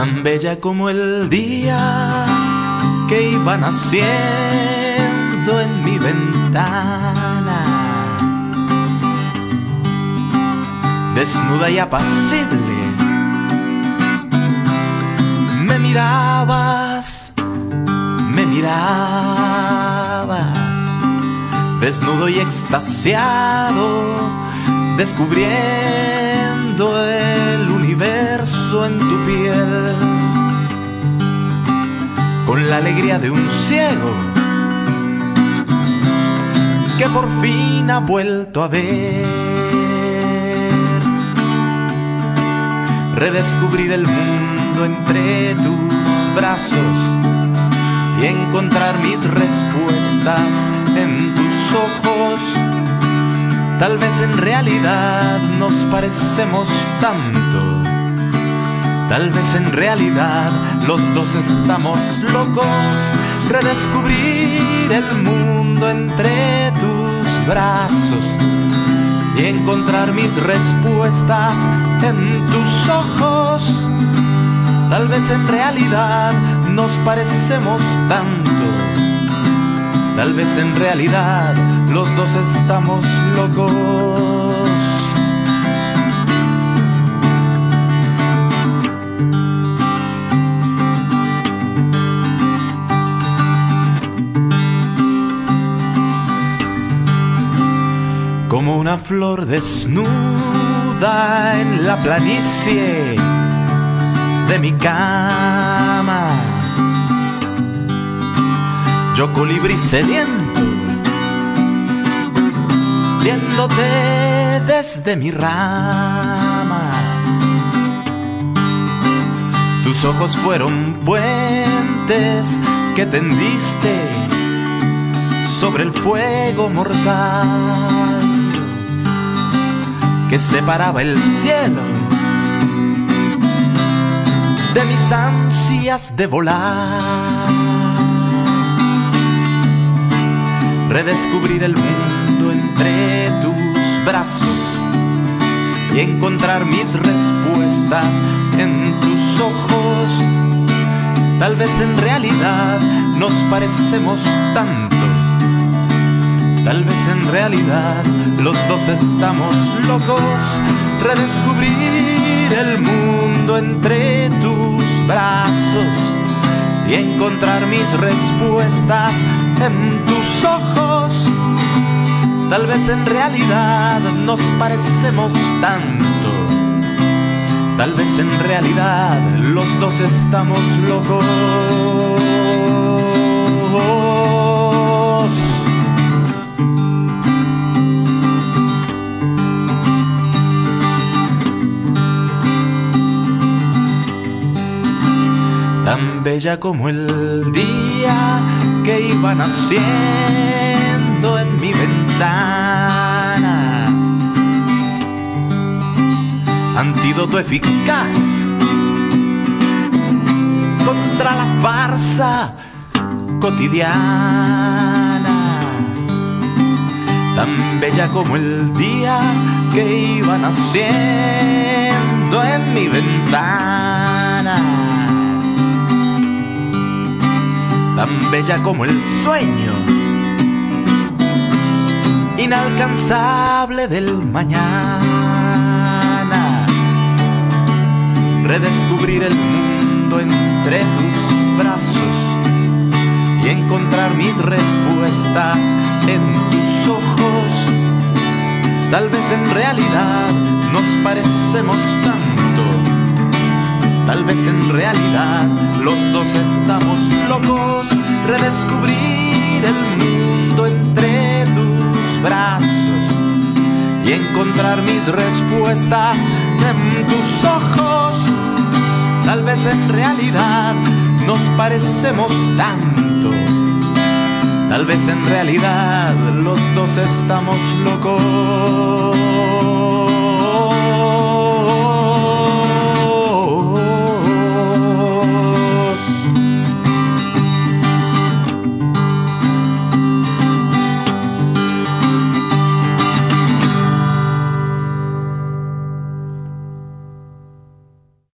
tan bella como el día que iba naciendo en mi ventana. Desnuda y apacible, me mirabas, me mirabas, desnudo y extasiado, descubriendo el la alegría de un ciego que por fin ha vuelto a ver. Redescubrir el mundo entre tus brazos y encontrar mis respuestas en tus ojos. Tal vez en realidad nos parecemos tanto Tal vez en realidad los dos estamos locos, redescubrir el mundo entre tus brazos y encontrar mis respuestas en tus ojos. Tal vez en realidad nos parecemos tanto. Tal vez en realidad los dos estamos locos. Como una flor desnuda en la planicie de mi cama. Yo colibrí sediento, viéndote desde mi rama. Tus ojos fueron puentes que tendiste sobre el fuego mortal que separaba el cielo de mis ansias de volar. Redescubrir el mundo entre tus brazos y encontrar mis respuestas en tus ojos. Tal vez en realidad nos parecemos tanto Tal vez en realidad los dos estamos locos, redescubrir el mundo entre tus brazos y encontrar mis respuestas en tus ojos. Tal vez en realidad nos parecemos tanto. Tal vez en realidad los dos estamos locos. Tan bella como el día que iba naciendo en mi ventana. Antídoto eficaz contra la farsa cotidiana. Tan bella como el día que iba naciendo en mi ventana tan bella como el sueño, inalcanzable del mañana. Redescubrir el mundo entre tus brazos y encontrar mis respuestas en tus ojos. Tal vez en realidad nos parecemos tanto. Tal vez en realidad los dos estamos locos, redescubrir el mundo entre tus brazos y encontrar mis respuestas en tus ojos. Tal vez en realidad nos parecemos tanto. Tal vez en realidad los dos estamos locos.